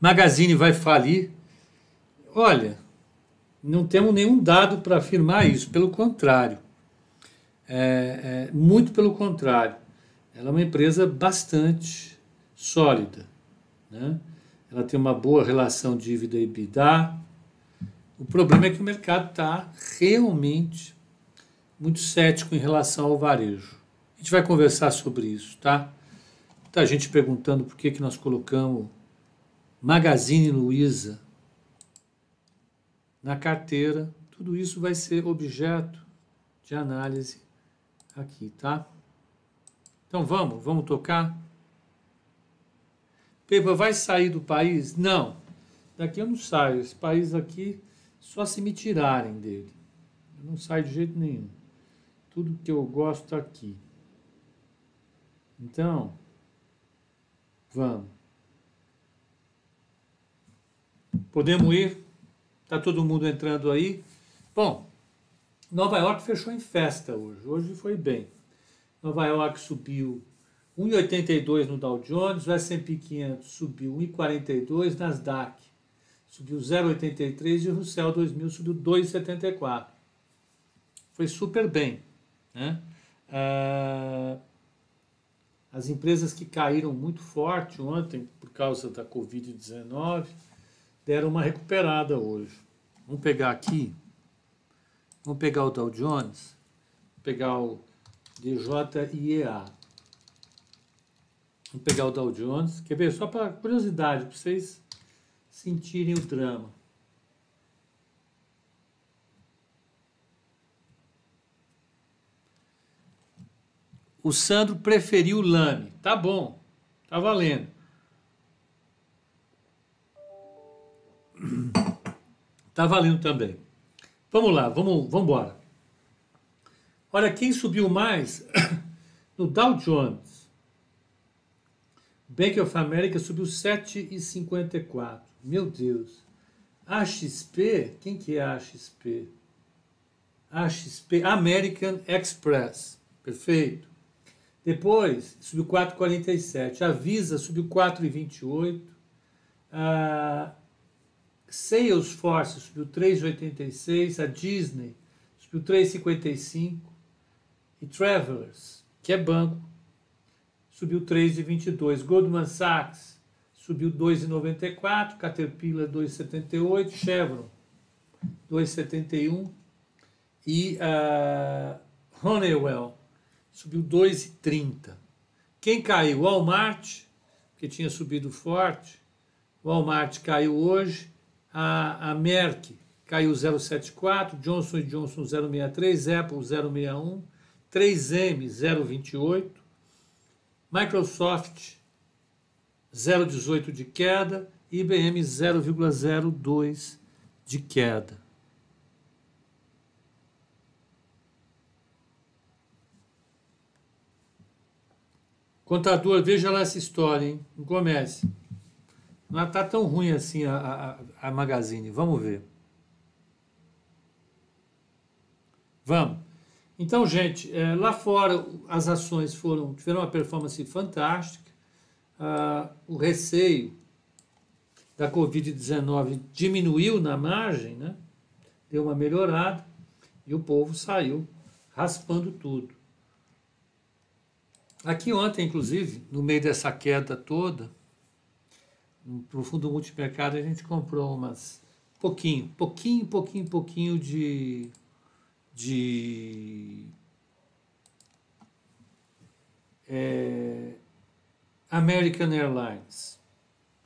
Magazine vai falir. Olha, não temos nenhum dado para afirmar isso, pelo contrário. É, é, muito pelo contrário. Ela é uma empresa bastante sólida. Né? Ela tem uma boa relação dívida EBITDA. O problema é que o mercado está realmente muito cético em relação ao varejo. A gente vai conversar sobre isso, tá? Muita gente perguntando por que, que nós colocamos Magazine Luiza na carteira. Tudo isso vai ser objeto de análise aqui, tá? Então vamos, vamos tocar. Pepa vai sair do país? Não. Daqui eu não saio. Esse país aqui, só se me tirarem dele. Eu não saio de jeito nenhum. Tudo que eu gosto aqui. Então, vamos. Podemos ir? Está todo mundo entrando aí? Bom, Nova York fechou em festa hoje. Hoje foi bem. Nova York subiu 1,82 no Dow Jones, o S&P 500 subiu 1,42, Nasdaq subiu 0,83 e o Russell 2000 subiu 2,74. Foi super bem. Né? Ah, as empresas que caíram muito forte ontem por causa da Covid-19 deram uma recuperada hoje. Vamos pegar aqui, vamos pegar o Dow Jones, pegar o DJIEA. Vamos pegar o Dow Jones. Quer ver? Só para curiosidade, para vocês sentirem o drama. O Sandro preferiu lame. Tá bom, tá valendo. Tá valendo também. Vamos lá, vamos, vamos embora. Olha, quem subiu mais no Dow Jones. Bank of America subiu 7,54. Meu Deus. AXP, quem que é AXP? AXP, American Express. Perfeito. Depois, subiu 4,47. A Visa subiu 4,28. A Salesforce subiu 3,86. A Disney subiu 3,55 e Travelers, que é banco, subiu 3,22. Goldman Sachs subiu 2,94, Caterpillar 2,78, Chevron 2,71 e uh, Honeywell subiu 2,30. Quem caiu? Walmart, que tinha subido forte. Walmart caiu hoje. A, a Merck caiu 0,74, Johnson Johnson 0,63, Apple 0,61. 3M 0,28, Microsoft 0,18 de queda, IBM 0,02 de queda. Contador, veja lá essa história, hein? Não comece. Não está tão ruim assim a, a, a Magazine. Vamos ver. Vamos. Então, gente, é, lá fora as ações foram tiveram uma performance fantástica. Ah, o receio da Covid-19 diminuiu na margem, né? deu uma melhorada e o povo saiu raspando tudo. Aqui ontem, inclusive, no meio dessa queda toda, no fundo multimercado, a gente comprou umas pouquinho, pouquinho, pouquinho, pouquinho de de é, American Airlines.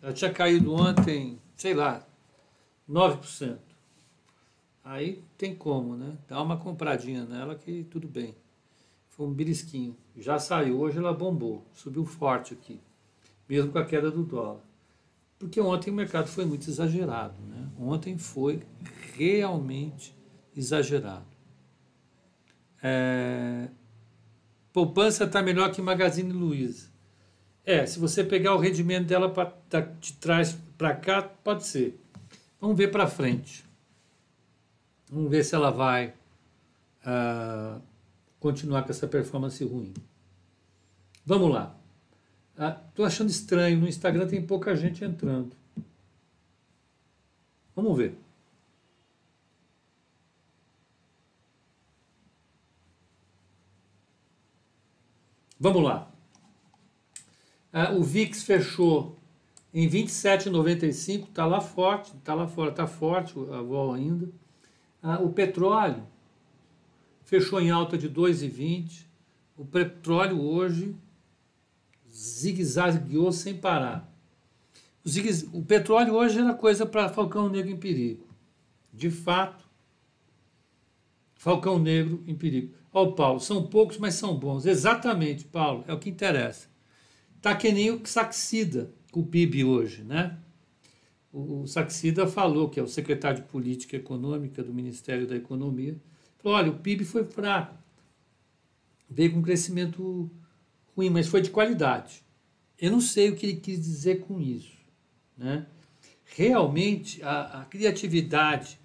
Ela tinha caído ontem, sei lá, 9%. Aí tem como, né? Dá uma compradinha nela que tudo bem. Foi um belisquinho. Já saiu, hoje ela bombou, subiu forte aqui, mesmo com a queda do dólar. Porque ontem o mercado foi muito exagerado, né? Ontem foi realmente exagerado. É, poupança está melhor que Magazine Luiza. É, se você pegar o rendimento dela pra, de trás para cá, pode ser. Vamos ver para frente. Vamos ver se ela vai uh, continuar com essa performance ruim. Vamos lá. Estou uh, achando estranho. No Instagram tem pouca gente entrando. Vamos ver. Vamos lá. Ah, o VIX fechou em 27,95, está lá forte, está lá fora, está forte a vol ainda. Ah, o petróleo fechou em alta de 2,20. O petróleo hoje zigue-zagueou sem parar. O, o petróleo hoje era coisa para Falcão Negro em perigo. De fato, Falcão Negro em perigo. Ó, Paulo, são poucos, mas são bons. Exatamente, Paulo, é o que interessa. Tá que nem o Saxida com o PIB hoje, né? O, o Saxida falou, que é o secretário de Política Econômica do Ministério da Economia, falou, olha, o PIB foi fraco, veio com crescimento ruim, mas foi de qualidade. Eu não sei o que ele quis dizer com isso, né? Realmente, a, a criatividade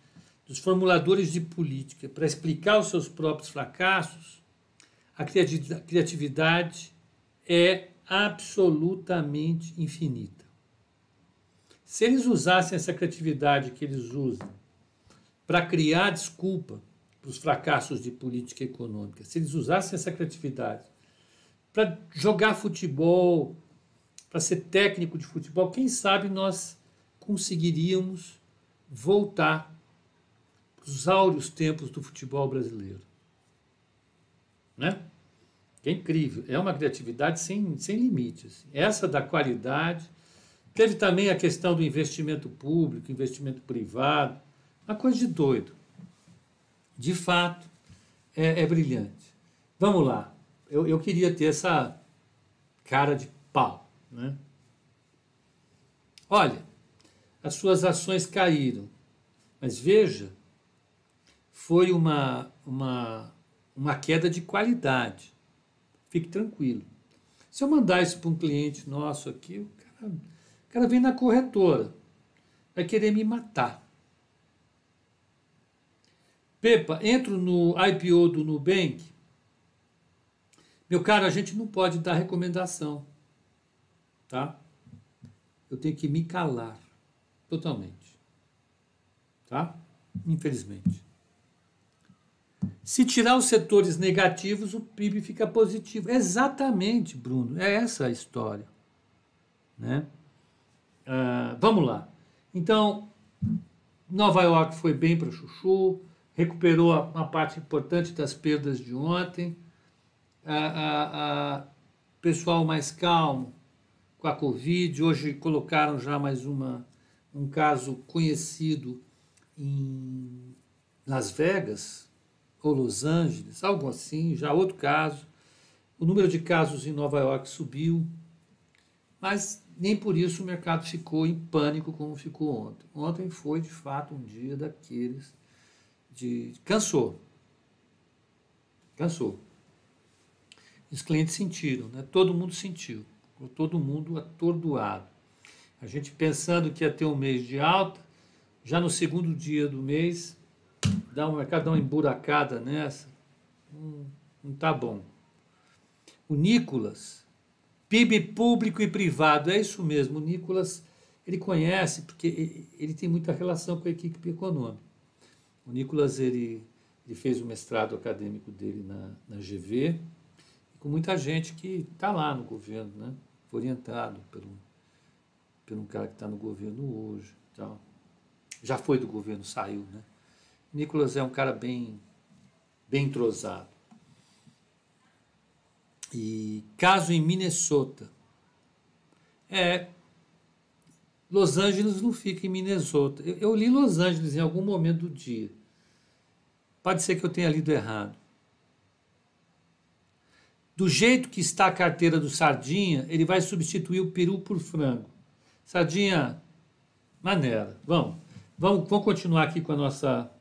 dos formuladores de política para explicar os seus próprios fracassos, a criatividade é absolutamente infinita. Se eles usassem essa criatividade que eles usam para criar desculpa para os fracassos de política econômica, se eles usassem essa criatividade para jogar futebol, para ser técnico de futebol, quem sabe nós conseguiríamos voltar para os áureos tempos do futebol brasileiro. Né? é incrível, é uma criatividade sem, sem limites. Essa da qualidade. Teve também a questão do investimento público, investimento privado, uma coisa de doido. De fato, é, é brilhante. Vamos lá. Eu, eu queria ter essa cara de pau. Né? Olha, as suas ações caíram, mas veja, foi uma, uma, uma queda de qualidade. Fique tranquilo. Se eu mandar isso para um cliente nosso aqui, o cara, o cara vem na corretora, vai querer me matar. Pepa, entro no IPO do Nubank. Meu caro, a gente não pode dar recomendação, tá? Eu tenho que me calar totalmente, tá? Infelizmente. Se tirar os setores negativos, o PIB fica positivo. Exatamente, Bruno. É essa a história. Né? Uh, vamos lá. Então, Nova York foi bem para Chuchu, recuperou uma parte importante das perdas de ontem. Uh, pessoal mais calmo com a Covid. Hoje colocaram já mais uma, um caso conhecido em Las Vegas, ou Los Angeles, algo assim, já outro caso. O número de casos em Nova York subiu, mas nem por isso o mercado ficou em pânico como ficou ontem. Ontem foi de fato um dia daqueles de cansou. Cansou. Os clientes sentiram, né? Todo mundo sentiu. Todo mundo atordoado. A gente pensando que ia ter um mês de alta, já no segundo dia do mês dá um mercado dá uma emburacada nessa, não, não tá bom. O Nicolas, PIB público e privado, é isso mesmo. O Nicolas, ele conhece, porque ele tem muita relação com a equipe econômica. O Nicolas, ele, ele fez o mestrado acadêmico dele na, na GV, com muita gente que está lá no governo, né? Foi orientado por um cara que está no governo hoje. Tal. Já foi do governo, saiu, né? Nicolas é um cara bem, bem entrosado. E caso em Minnesota. É, Los Angeles não fica em Minnesota. Eu, eu, li Los Angeles em algum momento do dia. Pode ser que eu tenha lido errado. Do jeito que está a carteira do Sardinha, ele vai substituir o peru por frango. Sardinha, maneira. Vamos, vamos, vamos continuar aqui com a nossa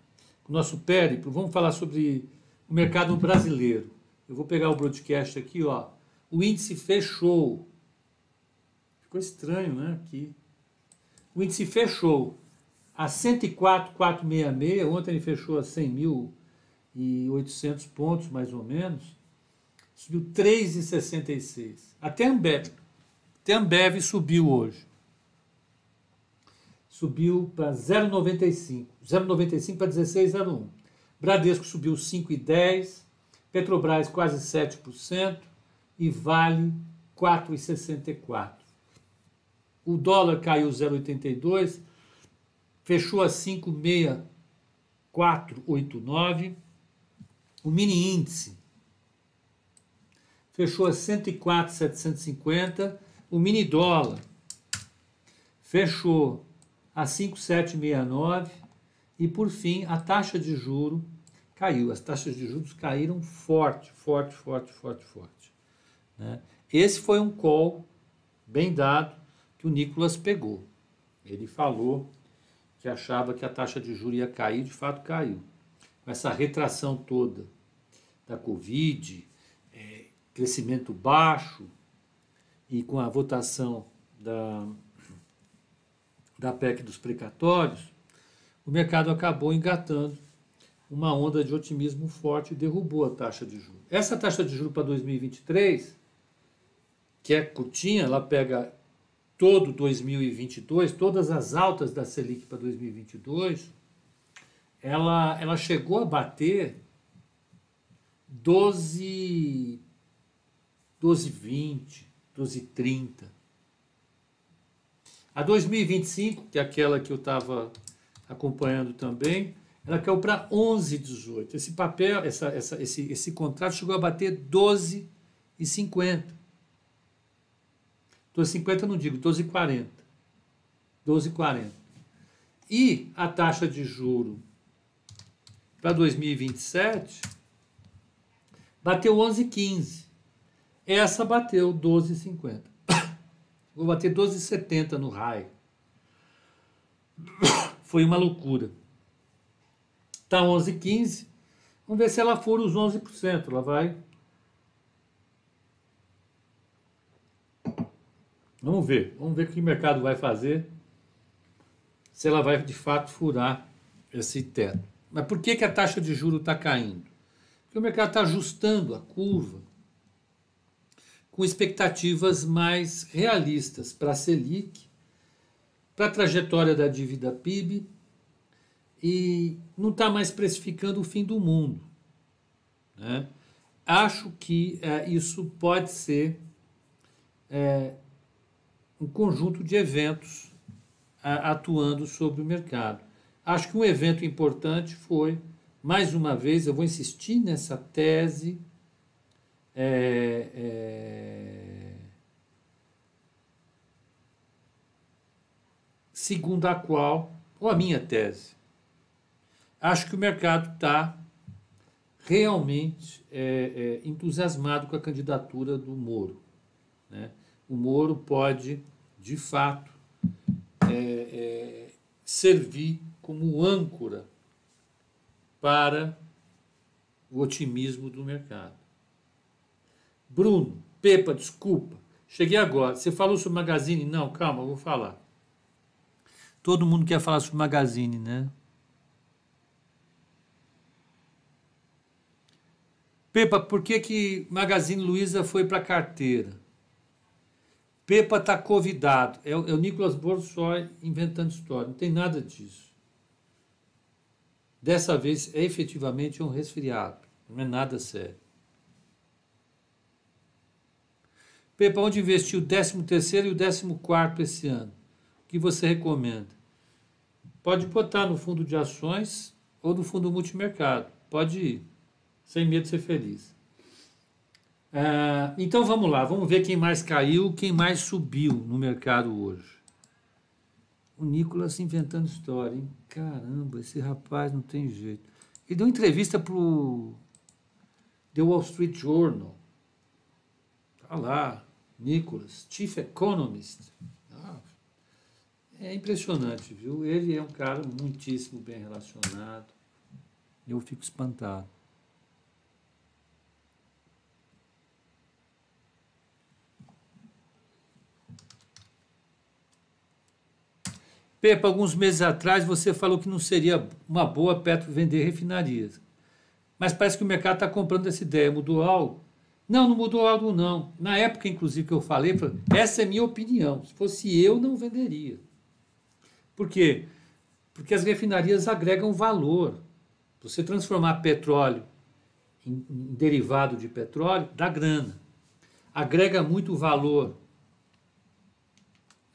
o nosso périplo, vamos falar sobre o mercado brasileiro. Eu vou pegar o broadcast aqui, ó. O índice fechou. Ficou estranho, né? Aqui. O índice fechou a 104,466. Ontem ele fechou a 100.800 pontos, mais ou menos. Subiu 3,66. Até Ambev. Até Ambev subiu hoje. subiu para 0,95. 0,95 para 16,01. Bradesco subiu 5,10. Petrobras quase 7% e Vale 4,64. O dólar caiu 0,82, fechou a 5,6489. O mini índice fechou a 104,750. O mini dólar fechou a 5,769. E por fim, a taxa de juro caiu. As taxas de juros caíram forte, forte, forte, forte, forte. Né? Esse foi um call bem dado que o Nicolas pegou. Ele falou que achava que a taxa de juros ia cair, de fato caiu. Com essa retração toda da Covid, crescimento baixo e com a votação da, da PEC dos precatórios, o mercado acabou engatando uma onda de otimismo forte e derrubou a taxa de juros. Essa taxa de juros para 2023, que é curtinha, ela pega todo 2022, todas as altas da Selic para 2022, ela, ela chegou a bater 12, 12,20, 12,30. A 2025, que é aquela que eu estava acompanhando também, ela caiu para 11,18. Esse papel, essa, essa, esse, esse contrato chegou a bater 12,50. 12,50 não digo, 12,40. 12,40. E a taxa de juro para 2027 bateu 11,15. Essa bateu 12,50. Vou bater 12,70 no raio. Foi uma loucura. Está 11,15. Vamos ver se ela for os 11%. Ela vai Vamos ver, vamos ver o que o mercado vai fazer, se ela vai de fato furar esse teto. Mas por que, que a taxa de juro está caindo? Porque o mercado está ajustando a curva com expectativas mais realistas para a Selic, para a trajetória da dívida PIB e não está mais precificando o fim do mundo. Né? Acho que é, isso pode ser é, um conjunto de eventos a, atuando sobre o mercado. Acho que um evento importante foi, mais uma vez, eu vou insistir nessa tese. É, é, segundo a qual, ou a minha tese, acho que o mercado está realmente é, é, entusiasmado com a candidatura do Moro. Né? O Moro pode de fato, é, é, servir como âncora para o otimismo do mercado. Bruno, Pepa, desculpa, cheguei agora. Você falou sobre Magazine? Não, calma, vou falar. Todo mundo quer falar sobre Magazine, né? Pepa, por que, que Magazine Luiza foi para carteira? Pepa está convidado. É o, é o Nicolas Borsoi inventando história. Não tem nada disso. Dessa vez é efetivamente um resfriado. Não é nada sério. Pepa, onde investiu o 13 terceiro e o 14 quarto esse ano? O que você recomenda? Pode botar no fundo de ações ou no fundo multimercado. Pode ir. Sem medo de ser feliz. É, então vamos lá, vamos ver quem mais caiu, quem mais subiu no mercado hoje. O Nicolas inventando história, hein? Caramba, esse rapaz não tem jeito. Ele deu entrevista para o The Wall Street Journal. Lá, Nicolas, Chief Economist. Ah, é impressionante, viu? Ele é um cara muitíssimo bem relacionado. Eu fico espantado. Pepa, alguns meses atrás você falou que não seria uma boa Petro vender refinarias. Mas parece que o mercado está comprando essa ideia. Mudou algo? Não, não mudou algo, não. Na época, inclusive, que eu falei, essa é minha opinião. Se fosse eu, não venderia. Por quê? Porque as refinarias agregam valor. Você transformar petróleo em, em derivado de petróleo dá grana. Agrega muito valor.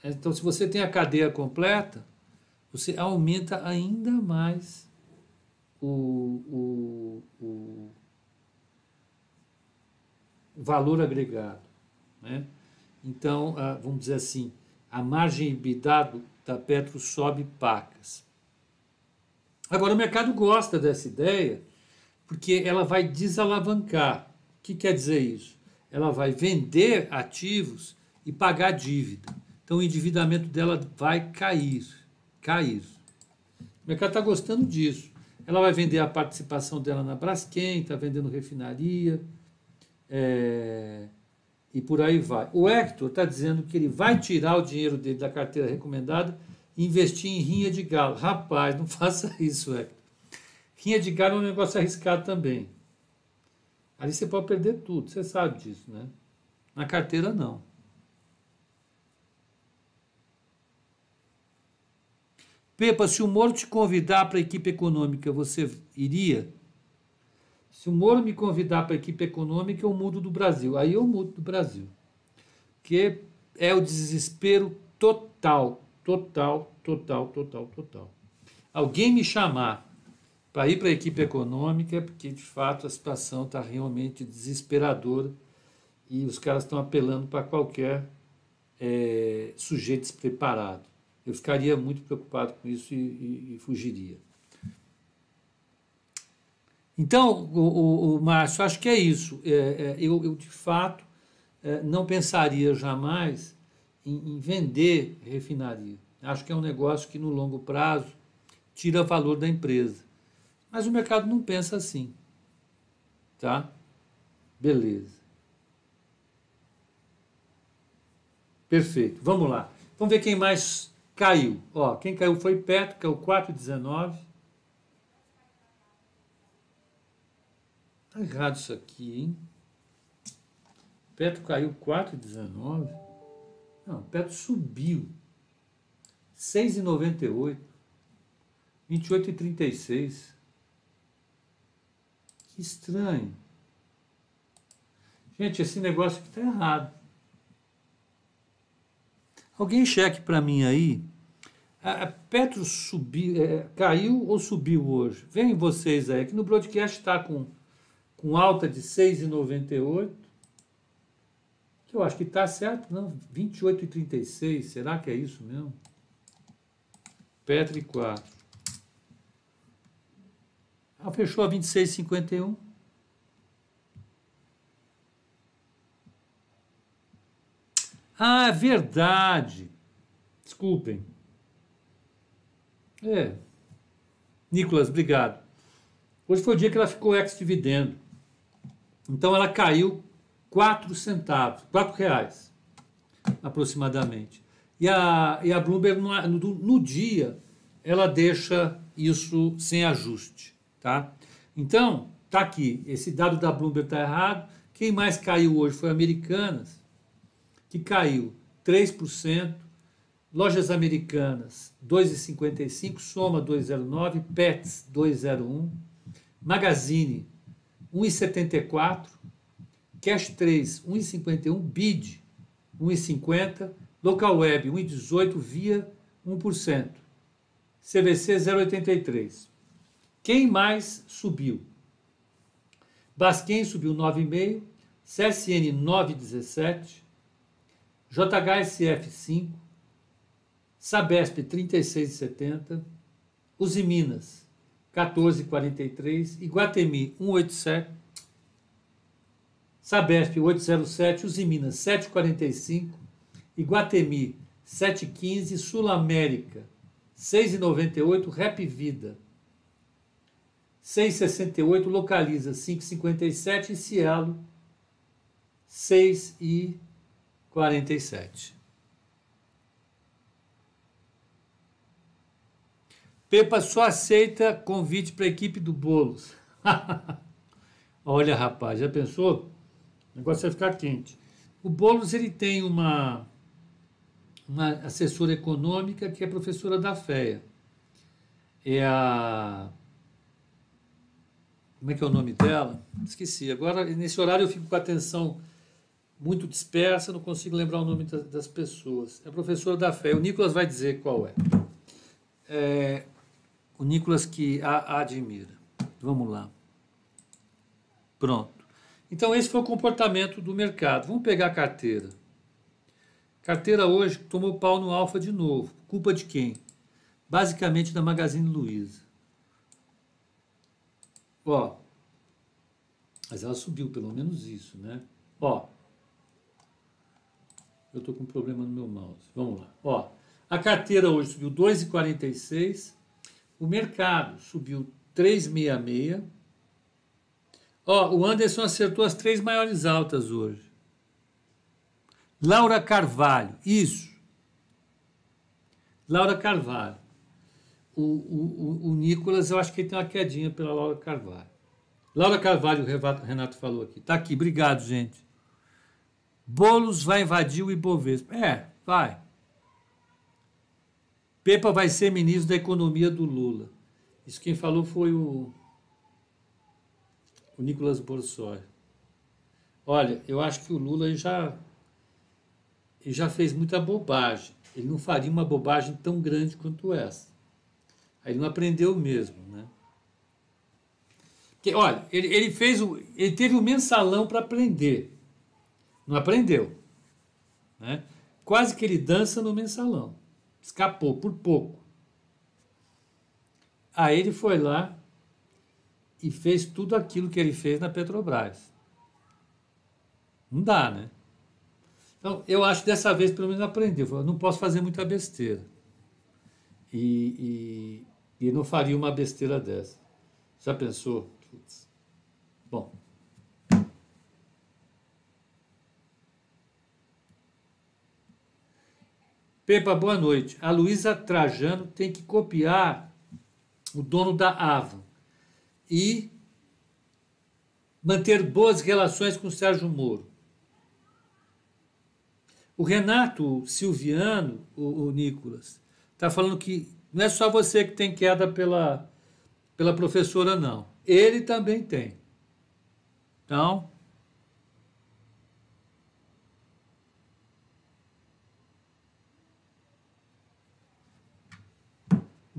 Então, se você tem a cadeia completa, você aumenta ainda mais o, o, o valor agregado. Né? Então, vamos dizer assim, a margem EBITDA da Petro sobe pacas. Agora, o mercado gosta dessa ideia porque ela vai desalavancar. O que quer dizer isso? Ela vai vender ativos e pagar dívida. Então, o endividamento dela vai cair. Cair. O mercado está gostando disso. Ela vai vender a participação dela na Braskem, está vendendo refinaria, é, e por aí vai. O Hector está dizendo que ele vai tirar o dinheiro dele da carteira recomendada e investir em rinha de galo. Rapaz, não faça isso, Hector. Rinha de galo é um negócio arriscado também. Ali você pode perder tudo, você sabe disso, né? Na carteira, não. Pepa, se o Moro te convidar para a equipe econômica, você iria? Se o Moro me convidar para a equipe econômica, eu mudo do Brasil. Aí eu mudo do Brasil. Porque é o desespero total, total, total, total, total. Alguém me chamar para ir para a equipe econômica, é porque de fato a situação está realmente desesperadora e os caras estão apelando para qualquer é, sujeito despreparado. Eu ficaria muito preocupado com isso e, e, e fugiria. Então, o, o, o, Márcio, acho que é isso. É, é, eu, eu, de fato, é, não pensaria jamais em, em, vender refinaria. Acho que é um negócio que, no longo prazo, tira valor da empresa. Mas o mercado não pensa assim. Tá? Beleza. Perfeito. Vamos lá. Vamos ver quem mais caiu. Ó, quem caiu foi Petro, que é o 4,19. Tá errado isso aqui, hein? Petro caiu 4,19. Não, Petro subiu. 6,98. 28,36. Que estranho. Gente, esse negócio aqui tá errado. Alguém cheque para mim aí. A Petro subiu, é, caiu ou subiu hoje? Vem vocês aí, que no broadcast está com, com alta de 6,98. Que eu acho que está certo, não? 28,36. Será que é isso mesmo? Petro 4. Ah, fechou a 26,51. Ah, é verdade. Desculpem. É. Nicolas, obrigado. Hoje foi o dia que ela ficou ex-dividendo. Então ela caiu 4 centavos, 4 reais, aproximadamente. E a, e a Bloomberg, no, no, no dia, ela deixa isso sem ajuste. Tá? Então, tá aqui. Esse dado da Bloomberg está errado. Quem mais caiu hoje foi Americanas que caiu 3%, lojas americanas 2,55, Soma 2,09, Pets 2,01, Magazine 1,74, Cash 3 1,51, Bid 1,50, Local Web 1,18, Via 1%, CVC 0,83. Quem mais subiu? Basquem subiu 9,5, CSN 9,17, JHSF 5, Sabesp 36,70, Usiminas 14,43, Iguatemi 187, Sabesp 807, Usiminas 7,45, Iguatemi 7,15, Sul América 6,98, Rap Vida 6,68, Localiza 5,57 e Cielo 6,47. Pepa só aceita convite para a equipe do Bolos. Olha, rapaz, já pensou? O negócio vai ficar quente. O Bolos ele tem uma uma assessora econômica que é professora da FEA. É a. Como é que é o nome dela? Esqueci. Agora, nesse horário, eu fico com a atenção muito dispersa, não consigo lembrar o nome das pessoas. É professora da fé. O Nicolas vai dizer qual é. é o Nicolas que a admira. Vamos lá. Pronto. Então, esse foi o comportamento do mercado. Vamos pegar a carteira. Carteira hoje tomou pau no alfa de novo. Culpa de quem? Basicamente da Magazine Luiza. Ó. Mas ela subiu, pelo menos isso, né? Ó. Eu estou com um problema no meu mouse. Vamos lá. Ó, a carteira hoje subiu 2,46. O mercado subiu 3,66. Ó, o Anderson acertou as três maiores altas hoje. Laura Carvalho, isso. Laura Carvalho. O, o, o, Nicolas, eu acho que ele tem uma quedinha pela Laura Carvalho. Laura Carvalho, o Renato falou aqui. Tá aqui, obrigado, gente. Bolos vai invadir o Ibovespa. É, vai. Pepa vai ser ministro da Economia do Lula. Isso quem falou foi o, o Nicolas Borsoi. Olha, eu acho que o Lula já, ele já fez muita bobagem. Ele não faria uma bobagem tão grande quanto essa. Aí ele não aprendeu mesmo, né? Porque, olha, ele, ele fez o, ele teve o mensalão para aprender. Não aprendeu. Né? Quase que ele dança no mensalão. Escapou por pouco. Aí ele foi lá e fez tudo aquilo que ele fez na Petrobras. Não dá, né? Então, eu acho que dessa vez pelo menos aprendeu. Eu não posso fazer muita besteira. E, e, e não faria uma besteira dessa. Já pensou? Bom. Pepa, boa noite. A Luísa Trajano tem que copiar o dono da Avon e manter boas relações com o Sérgio Moro. O Renato Silviano, o, o Nicolas, está falando que não é só você que tem queda pela, pela professora, não. Ele também tem. Então,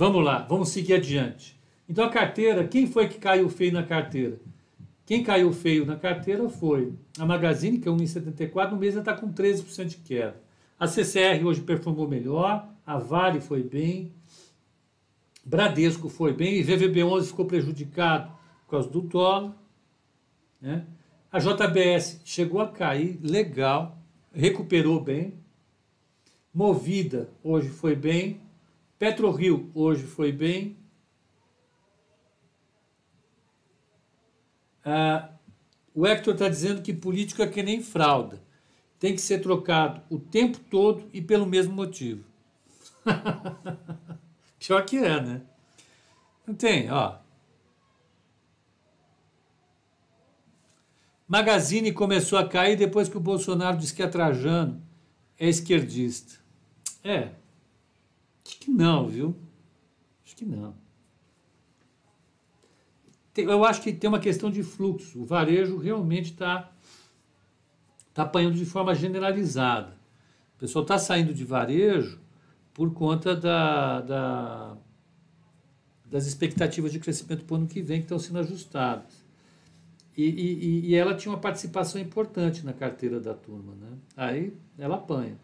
Vamos lá, vamos seguir adiante. Então a carteira, quem foi que caiu feio na carteira? Quem caiu feio na carteira foi a Magazine, que é 1,74, no mês está com 13% de queda. A CCR hoje performou melhor, a Vale foi bem, Bradesco foi bem, e VVB11 ficou prejudicado por causa do dólar. Né? A JBS chegou a cair, legal, recuperou bem. Movida hoje foi bem, PetroRio hoje foi bem. Ah, o Hector está dizendo que política é que nem fralda. Tem que ser trocado o tempo todo e pelo mesmo motivo. Pior que é, né? Não tem, ó. Magazine começou a cair depois que o Bolsonaro disse que é Trajano é esquerdista. É, Acho que não, viu? Acho que não. Eu acho que tem uma questão de fluxo. O varejo realmente está tá apanhando de forma generalizada. O pessoal está saindo de varejo por conta da, da, das expectativas de crescimento para o ano que vem que estão sendo ajustadas. E, e, e ela tinha uma participação importante na carteira da turma. Né? Aí ela apanha.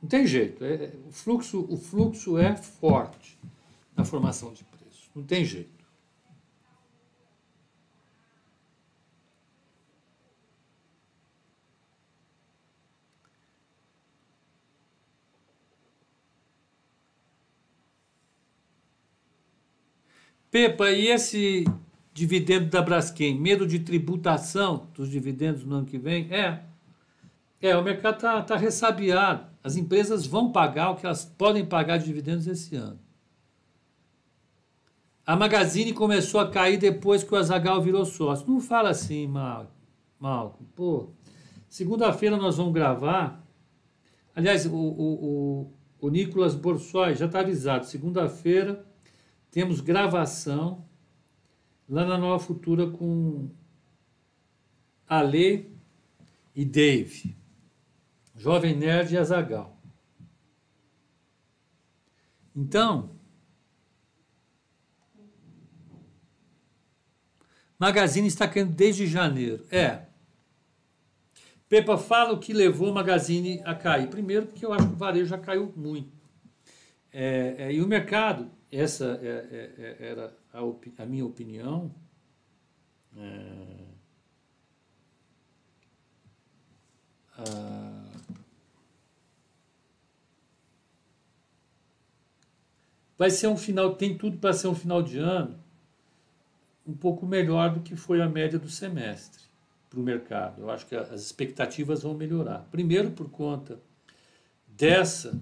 Não tem jeito. É, o, fluxo, o fluxo é forte na formação de preço. Não tem jeito. Pepa, e esse dividendo da Braskem? Medo de tributação dos dividendos no ano que vem? É. É, o mercado está tá ressabiado. As empresas vão pagar o que elas podem pagar de dividendos esse ano. A Magazine começou a cair depois que o Azagal virou sócio. Não fala assim, Malcolm. Malcolm. Pô, segunda-feira nós vamos gravar. Aliás, o, o, o, o Nicolas Borsoi já está avisado. Segunda-feira temos gravação lá na Nova Futura com Ale e Dave. Jovem Nerd e Azagal. Então, Magazine está caindo desde janeiro. É. Pepa, fala o que levou o Magazine a cair. Primeiro, porque eu acho que o varejo já caiu muito. É, é, e o mercado, essa é, é, é era a, a, minha opinião. A, vai ser um final, tem tudo para ser um final de ano um pouco melhor do que foi a média do semestre para o mercado. Eu acho que as expectativas vão melhorar. Primeiro, por conta dessa.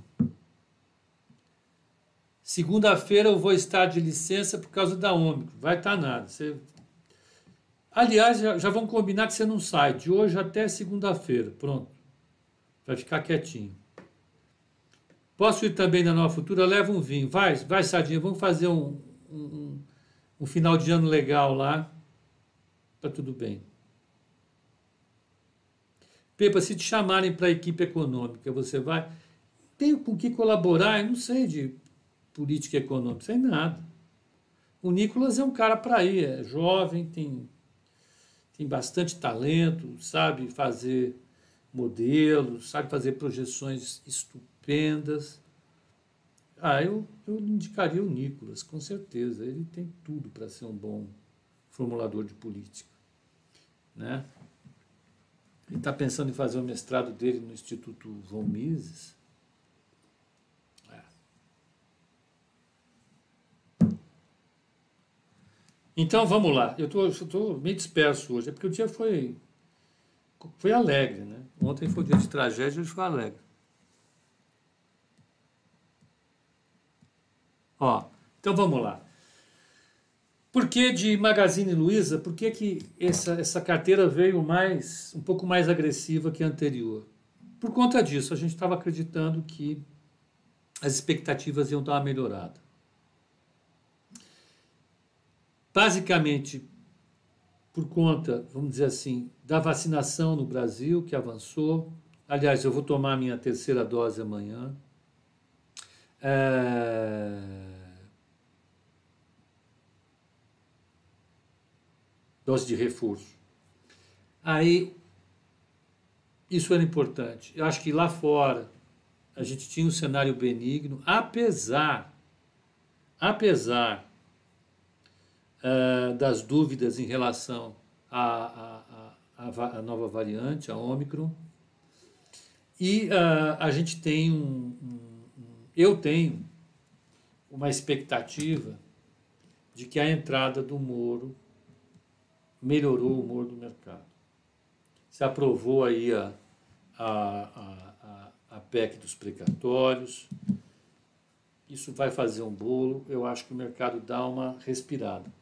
Segunda-feira eu vou estar de licença por causa da Ômicron. Vai estar nada. Você... Aliás, já, já vão combinar que você não sai de hoje até segunda-feira. Pronto. Vai ficar quietinho. Posso ir também na Nova Futura? Leva um vinho. Vai, vai, Sadinha, vamos fazer um, um, um final de ano legal lá. Tá tudo bem. Pepa, se te chamarem para a equipe econômica, você vai. Tenho com que colaborar, eu não sei de política econômica, sem nada. O Nicolas é um cara para ir, é jovem, tem, tem bastante talento, sabe fazer modelos, sabe fazer projeções estupendas. Ah, eu, eu indicaria o Nicolas, com certeza. Ele tem tudo para ser um bom formulador de política. Né? Ele está pensando em fazer o mestrado dele no Instituto Von Mises. É. Então vamos lá. Eu estou meio disperso hoje, é porque o dia foi, foi alegre. Né? Ontem foi dia de tragédia, hoje foi alegre. Ó, então vamos lá. Por que de Magazine Luiza? Por que, que essa, essa carteira veio mais um pouco mais agressiva que a anterior? Por conta disso, a gente estava acreditando que as expectativas iam dar uma melhorada. Basicamente, por conta, vamos dizer assim, da vacinação no Brasil, que avançou. Aliás, eu vou tomar minha terceira dose amanhã. É... Dose de reforço. Aí, isso era importante. Eu acho que lá fora a gente tinha um cenário benigno, apesar, apesar uh, das dúvidas em relação à, à, à, à, nova variante, a Omicron. E uh, a gente tem um, um eu tenho uma expectativa de que a entrada do Moro melhorou o humor do mercado. Se aprovou aí a, a, a, a PEC dos precatórios, isso vai fazer um bolo, eu acho que o mercado dá uma respirada.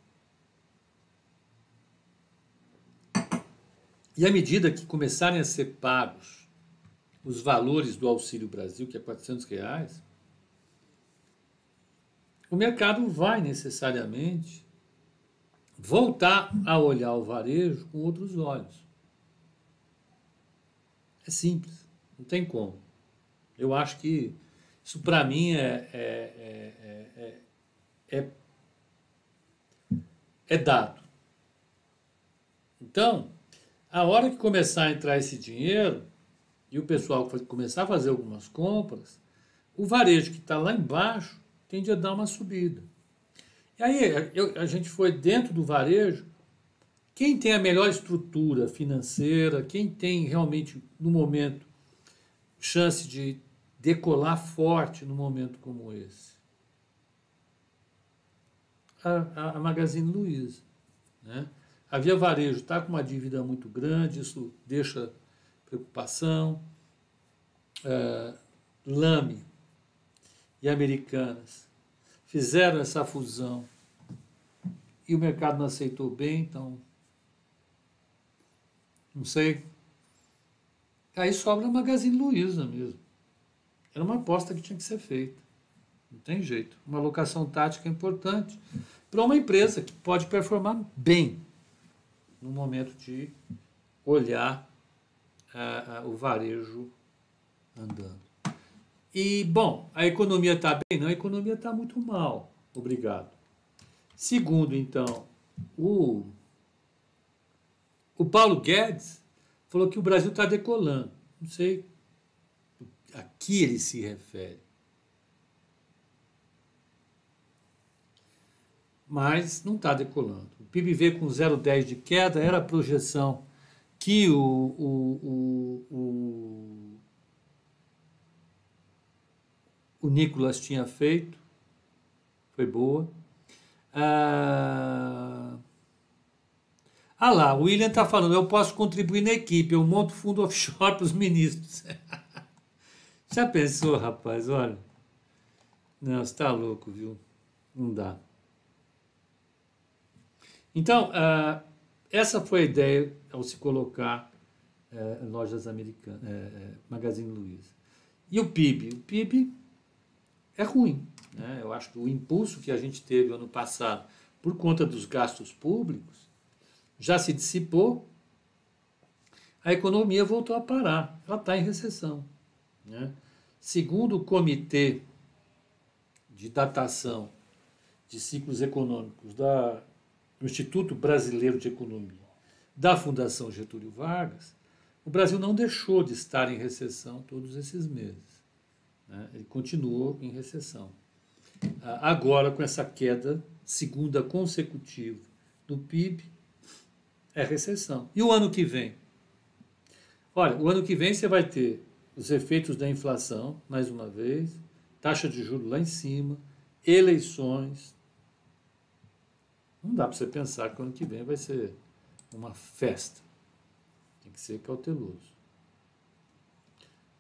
E à medida que começarem a ser pagos os valores do Auxílio Brasil, que é 400 reais, o mercado vai necessariamente voltar a olhar o varejo com outros olhos. É simples, não tem como. Eu acho que isso para mim é, é, é, é, é dado. Então, a hora que começar a entrar esse dinheiro e o pessoal começar a fazer algumas compras, o varejo que está lá embaixo tende a dar uma subida. E aí eu, a gente foi dentro do varejo. Quem tem a melhor estrutura financeira, quem tem realmente, no momento, chance de decolar forte num momento como esse? A, a Magazine Luiza. Né? A Via Varejo está com uma dívida muito grande, isso deixa preocupação. É, Lame e Americanas fizeram essa fusão e o mercado não aceitou bem, então não sei. Aí sobra a Magazine Luiza mesmo. Era uma aposta que tinha que ser feita. Não tem jeito. Uma alocação tática importante para uma empresa que pode performar bem no momento de olhar uh, uh, o varejo andando. E, bom, a economia está bem? Não, a economia está muito mal. Obrigado. Segundo, então, o, o Paulo Guedes falou que o Brasil está decolando. Não sei a que ele se refere. Mas não está decolando. O PIB veio com 0,10 de queda, era a projeção que o, o, o, o, o Nicolas tinha feito. Foi boa. Ah, ah lá, o William está falando, eu posso contribuir na equipe, eu monto fundo offshore para os ministros. Já pensou, rapaz? Olha. Não, você está louco, viu? Não dá. Então, uh, essa foi a ideia ao se colocar uh, lojas americanas, uh, Magazine Luiza. E o PIB? O PIB é ruim. Né? Eu acho que o impulso que a gente teve ano passado por conta dos gastos públicos já se dissipou, a economia voltou a parar, ela está em recessão. Né? Segundo o Comitê de Datação de Ciclos Econômicos da, do Instituto Brasileiro de Economia, da Fundação Getúlio Vargas, o Brasil não deixou de estar em recessão todos esses meses. Né? Ele continuou em recessão. Ah, agora, com essa queda, segunda consecutiva do PIB, é recessão. E o ano que vem? Olha, o ano que vem você vai ter os efeitos da inflação, mais uma vez, taxa de juros lá em cima, eleições. Não dá para você pensar que o ano que vem vai ser uma festa. Tem que ser cauteloso.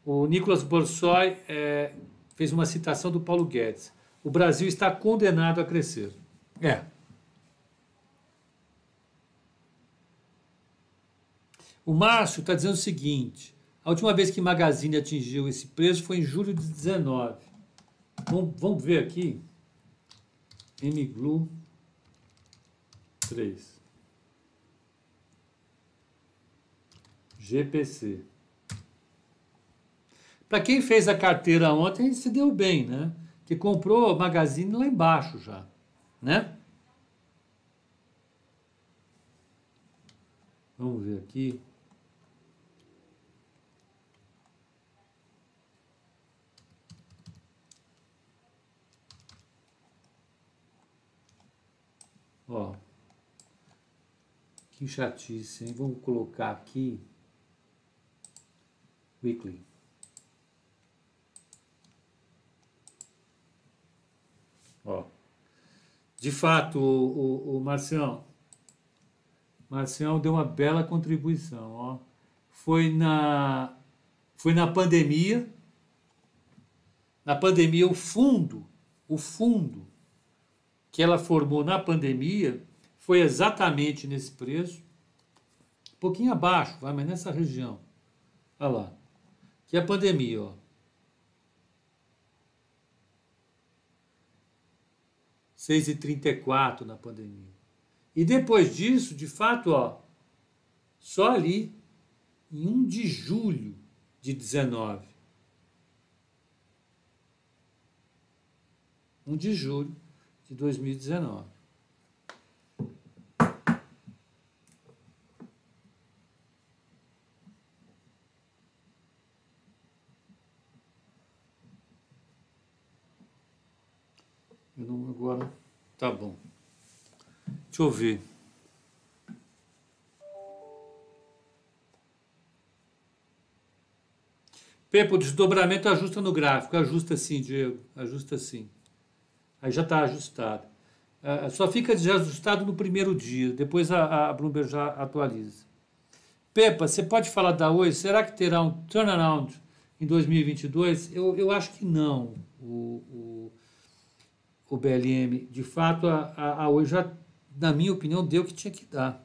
O Nicolas Borsoi é, fez uma citação do Paulo Guedes. O Brasil está condenado a crescer. É. O Márcio está dizendo o seguinte: a última vez que Magazine atingiu esse preço foi em julho de 19. Vamos, vamos ver aqui. MGLU 3. GPC. Para quem fez a carteira ontem, se deu bem, né? Que comprou Magazine lá embaixo já, né? Vamos ver aqui. Ó, que chatice, hein? Vamos colocar aqui weekly. Ó, de fato, o, o, o Marcião, Marcião deu uma bela contribuição, ó. Foi na, foi na pandemia, na pandemia o fundo, o fundo que ela formou na pandemia foi exatamente nesse preço, um pouquinho abaixo, vai, mas nessa região. Olha lá. Que é a pandemia, ó. Seis e trinta e quatro na pandemia. E depois disso, de fato, ó, só ali, em 1 de julho de 19. 1 de julho de 2019. Eu não agora. Tá bom. Deixa eu ver. Pepo, desdobramento ajusta no gráfico. Ajusta sim, Diego. Ajusta sim. Aí já está ajustado. Uh, só fica desajustado no primeiro dia, depois a, a Bloomberg já atualiza. Pepa, você pode falar da Oi? Será que terá um turnaround em 2022? Eu, eu acho que não, o, o, o BLM. De fato, a, a, Oi já, na minha opinião, deu o que tinha que dar.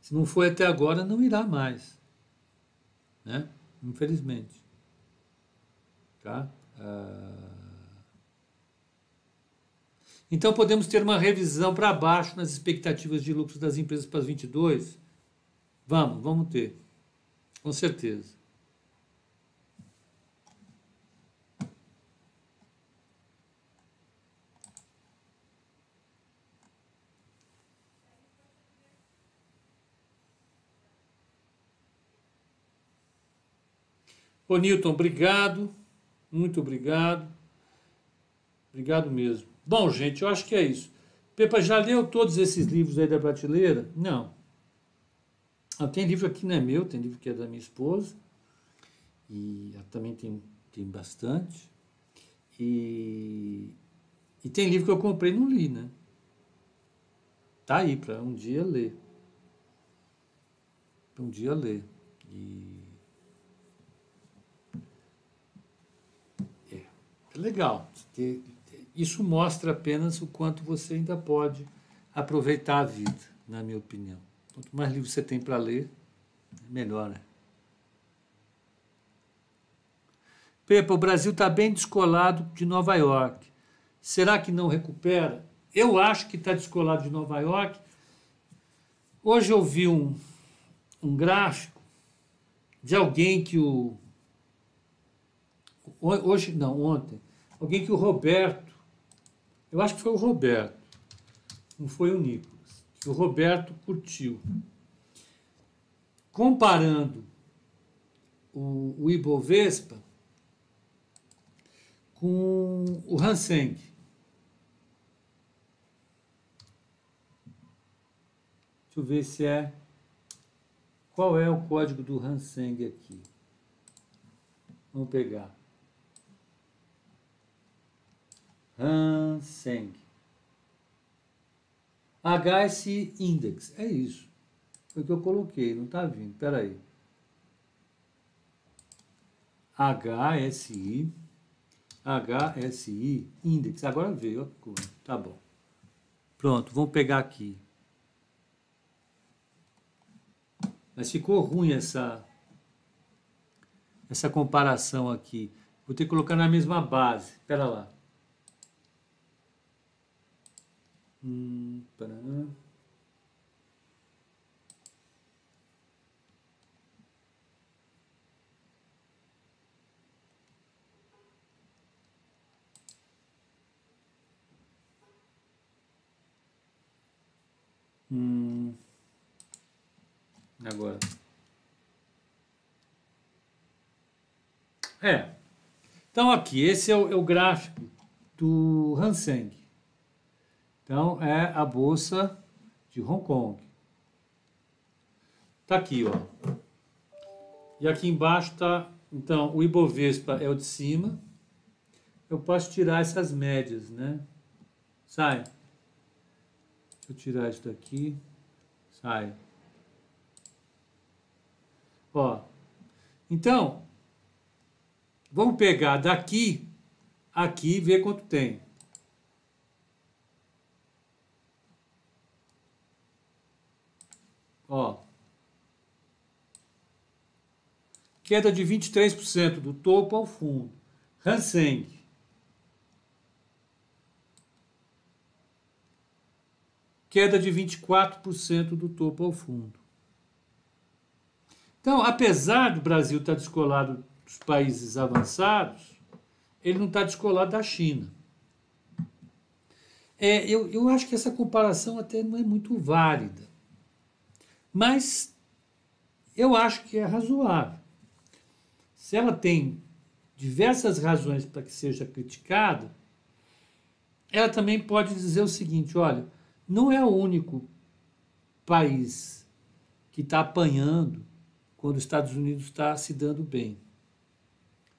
Se não foi até agora, não irá mais. Né? Infelizmente. Tá? Ah, então podemos ter uma revisão para baixo nas expectativas de lucros das empresas para as 22? Vamos, vamos ter. Com certeza. Ô Newton, obrigado. Muito obrigado. Obrigado mesmo. Bom, gente, eu acho que é isso. Pepa, já leu todos esses livros aí da prateleira? Não. Ah, tem livro aqui não é meu, tem livro que é da minha esposa. E também tem, tem bastante. E, e tem livro que eu comprei e não li, né? Tá aí para um dia ler. Para um dia ler. E legal. Isso mostra apenas o quanto você ainda pode aproveitar a vida, na minha opinião. Quanto mais livros você tem para ler, melhor, né? Pepa, o Brasil está bem descolado de Nova York. Será que não recupera? Eu acho que está descolado de Nova York. Hoje eu vi um, um gráfico de alguém que o. Hoje, não, ontem, alguém que o Roberto, eu acho que foi o Roberto, não foi o Nicolas, que o Roberto curtiu. Comparando o, o Ibovespa com o Hanseng. Deixa eu ver se é. Qual é o código do Hanseng aqui? Vamos pegar. Hanseng. HSI Index. É isso. Foi o que eu coloquei, não está vindo. Espera aí. HSI. HSI Index. Agora veio. Tá bom. Pronto, vamos pegar aqui. Mas ficou ruim essa essa comparação aqui. Vou ter que colocar na mesma base. Espera lá. Hum, Hum, agora. É. Então aqui, esse é o, é o gráfico do Hanseng. Então, é a bolsa de Hong Kong. Tá aqui, ó. E aqui embaixo tá, então, o Ibovespa é o de cima. Eu posso tirar essas médias, né? Sai. Deixa eu tirar isso daqui. Sai. Ó. Então, vamos pegar daqui, aqui e ver quanto tem. Ó. Queda de 23% do topo ao fundo. Hanseng. Queda de 24% do topo ao fundo. Então, apesar do Brasil estar descolado dos países avançados, ele não está descolado da China. É, eu, eu acho que essa comparação até não é muito válida. Mas eu acho que é razoável. Se ela tem diversas razões para que seja criticada, ela também pode dizer o seguinte: olha, não é o único país que está apanhando quando os Estados Unidos está se dando bem,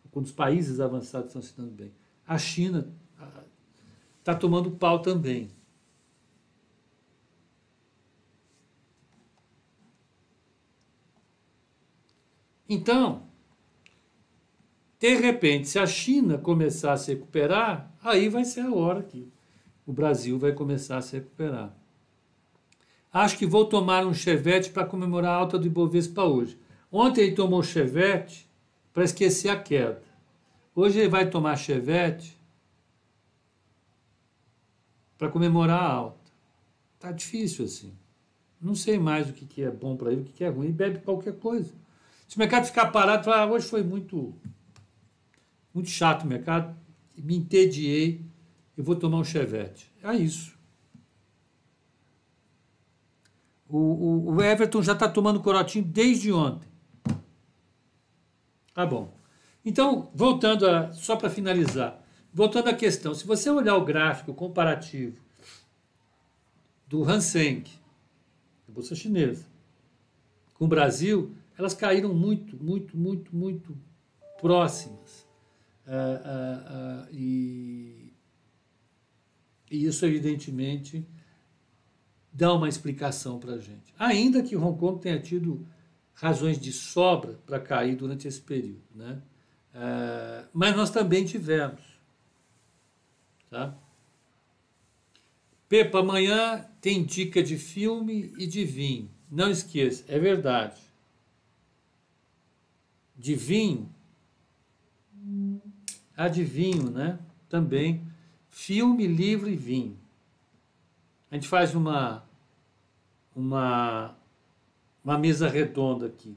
quando os países avançados estão se dando bem. A China está tomando pau também. Então, de repente, se a China começar a se recuperar, aí vai ser a hora que o Brasil vai começar a se recuperar. Acho que vou tomar um chevette para comemorar a alta do Ibovespa hoje. Ontem ele tomou chevette para esquecer a queda. Hoje ele vai tomar chevette para comemorar a alta. Tá difícil assim. Não sei mais o que, é bom para ele, o que é ruim. Ele bebe qualquer coisa. Se o mercado ficar parado, ah, hoje foi muito, muito chato o mercado, me entediei, eu vou tomar um chevette. É isso. O, o, o Everton já está tomando corotinho desde ontem. Tá bom. Então, voltando a. Só para finalizar. Voltando à questão, se você olhar o gráfico comparativo do Hang a bolsa chinesa, com o Brasil, elas caíram muito, muito, muito, muito próximas. Uh, uh, uh, e, e, isso, evidentemente, dá uma explicação para a gente. Ainda que Hong Kong tenha tido razões de sobra para cair durante esse período. Né? mas nós também tivemos. Tá? Pepa, amanhã tem dica de filme e de vinho. Não esqueça, é verdade de vinho. Adivinho, né? Também. Filme, livro e vinho. A gente faz uma, uma, uma mesa redonda aqui.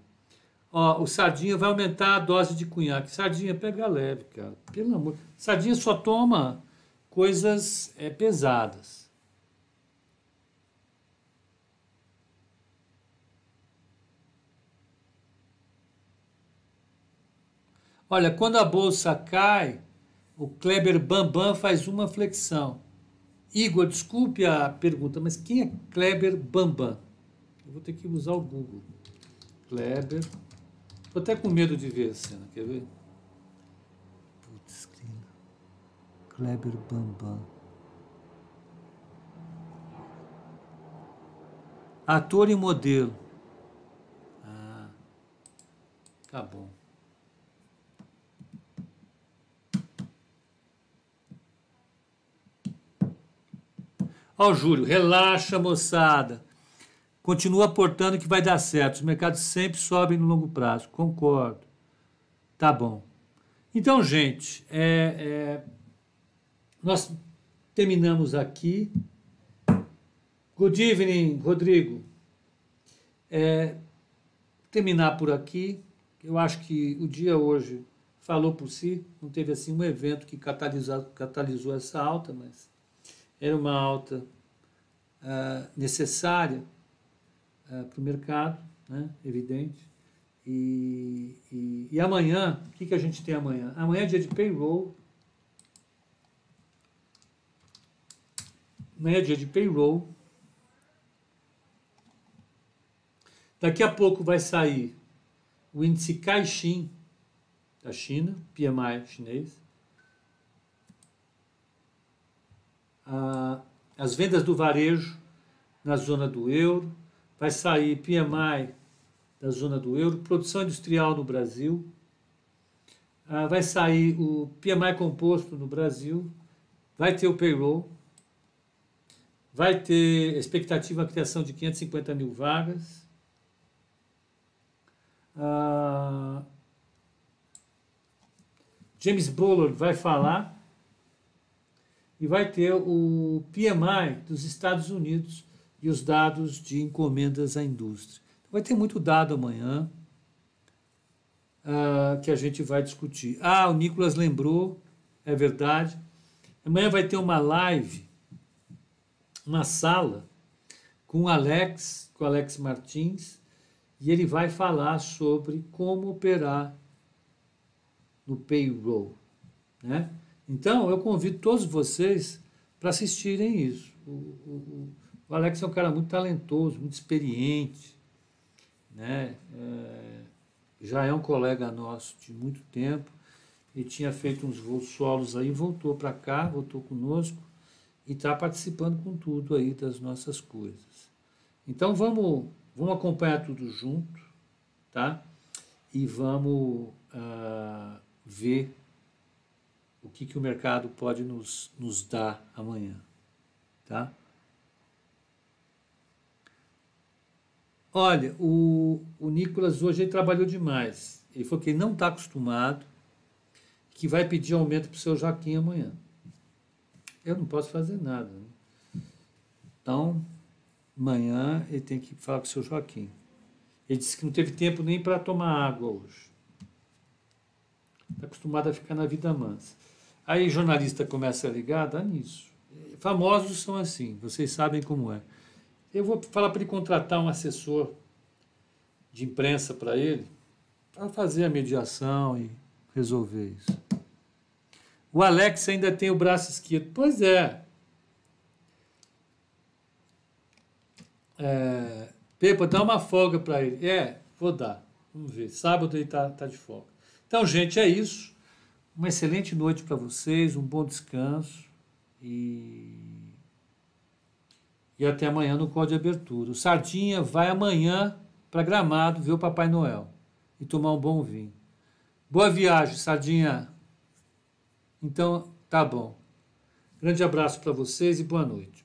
Ó, o Sardinha vai aumentar a dose de cunhaque. Sardinha, pega leve, cara. Pelo amor. Sardinha só toma coisas é, pesadas. Olha, quando a bolsa cai, o Kleber Bambam faz uma flexão. Igor, desculpe a pergunta, mas quem é Kleber Bambam? Eu vou ter que usar o Google. Kleber. Estou até com medo de ver a cena, quer ver? Putz, Kleber Bambam. Ator e modelo. Ah, tá bom. Ó, Júlio, relaxa, moçada. Continua aportando que vai dar certo. Os mercados sempre sobem no longo prazo. Concordo. Tá bom. Então, gente, é, é, nós terminamos aqui. Good evening, Rodrigo. É, terminar por aqui. Eu acho que o dia hoje falou por si. Não teve assim um evento que catalisou, catalisou essa alta, mas era uma alta uh, necessária uh, para o mercado, né? evidente. E, e, e amanhã, o que, que a gente tem amanhã? Amanhã é dia de payroll. Amanhã é dia de payroll. Daqui a pouco vai sair o índice Caixin da China, PMI chinês. As vendas do varejo na zona do euro, vai sair PMI da zona do euro, produção industrial no Brasil, ah, vai sair o PMI composto no Brasil, vai ter o payroll, vai ter expectativa de criação de 550 mil vagas. Ah, James Bullard vai falar e vai ter o PMI dos Estados Unidos e os dados de encomendas à indústria. Vai ter muito dado amanhã uh, que a gente vai discutir. Ah, o Nicolas lembrou, é verdade. Amanhã vai ter uma live, uma sala com o Alex, com o Alex Martins, e ele vai falar sobre como operar no payroll, né? Então, eu convido todos vocês para assistirem isso. O, o, o, Alex é um cara muito talentoso, muito experiente, né? É, já é um colega nosso de muito tempo e tinha feito uns voos solos aí, voltou para cá, voltou conosco e está participando com tudo aí das nossas coisas. Então vamos, vamos acompanhar tudo junto, tá? E vamos uh, ver o que, que o mercado pode nos, nos dar amanhã. Tá? Olha, o, o Nicolas hoje ele trabalhou demais. Ele falou que ele não está acostumado, que vai pedir aumento para o seu Joaquim amanhã. Eu não posso fazer nada. Né? Então, amanhã ele tem que falar com o seu Joaquim. Ele disse que não teve tempo nem para tomar água hoje. Está acostumado a ficar na vida mansa. Aí jornalista começa a ligar, dá nisso. Famosos são assim, vocês sabem como é. Eu vou falar para ele contratar um assessor de imprensa para ele, para fazer a mediação e resolver isso. O Alex ainda tem o braço esquerdo. Pois é. é Pepa, dá uma folga para ele. É, vou dar. Vamos ver. Sábado ele está tá de folga. Então, gente, é isso. Uma excelente noite para vocês, um bom descanso e, e até amanhã no código de abertura. O Sardinha vai amanhã para Gramado ver o Papai Noel e tomar um bom vinho. Boa viagem, Sardinha. Então, tá bom. Grande abraço para vocês e boa noite.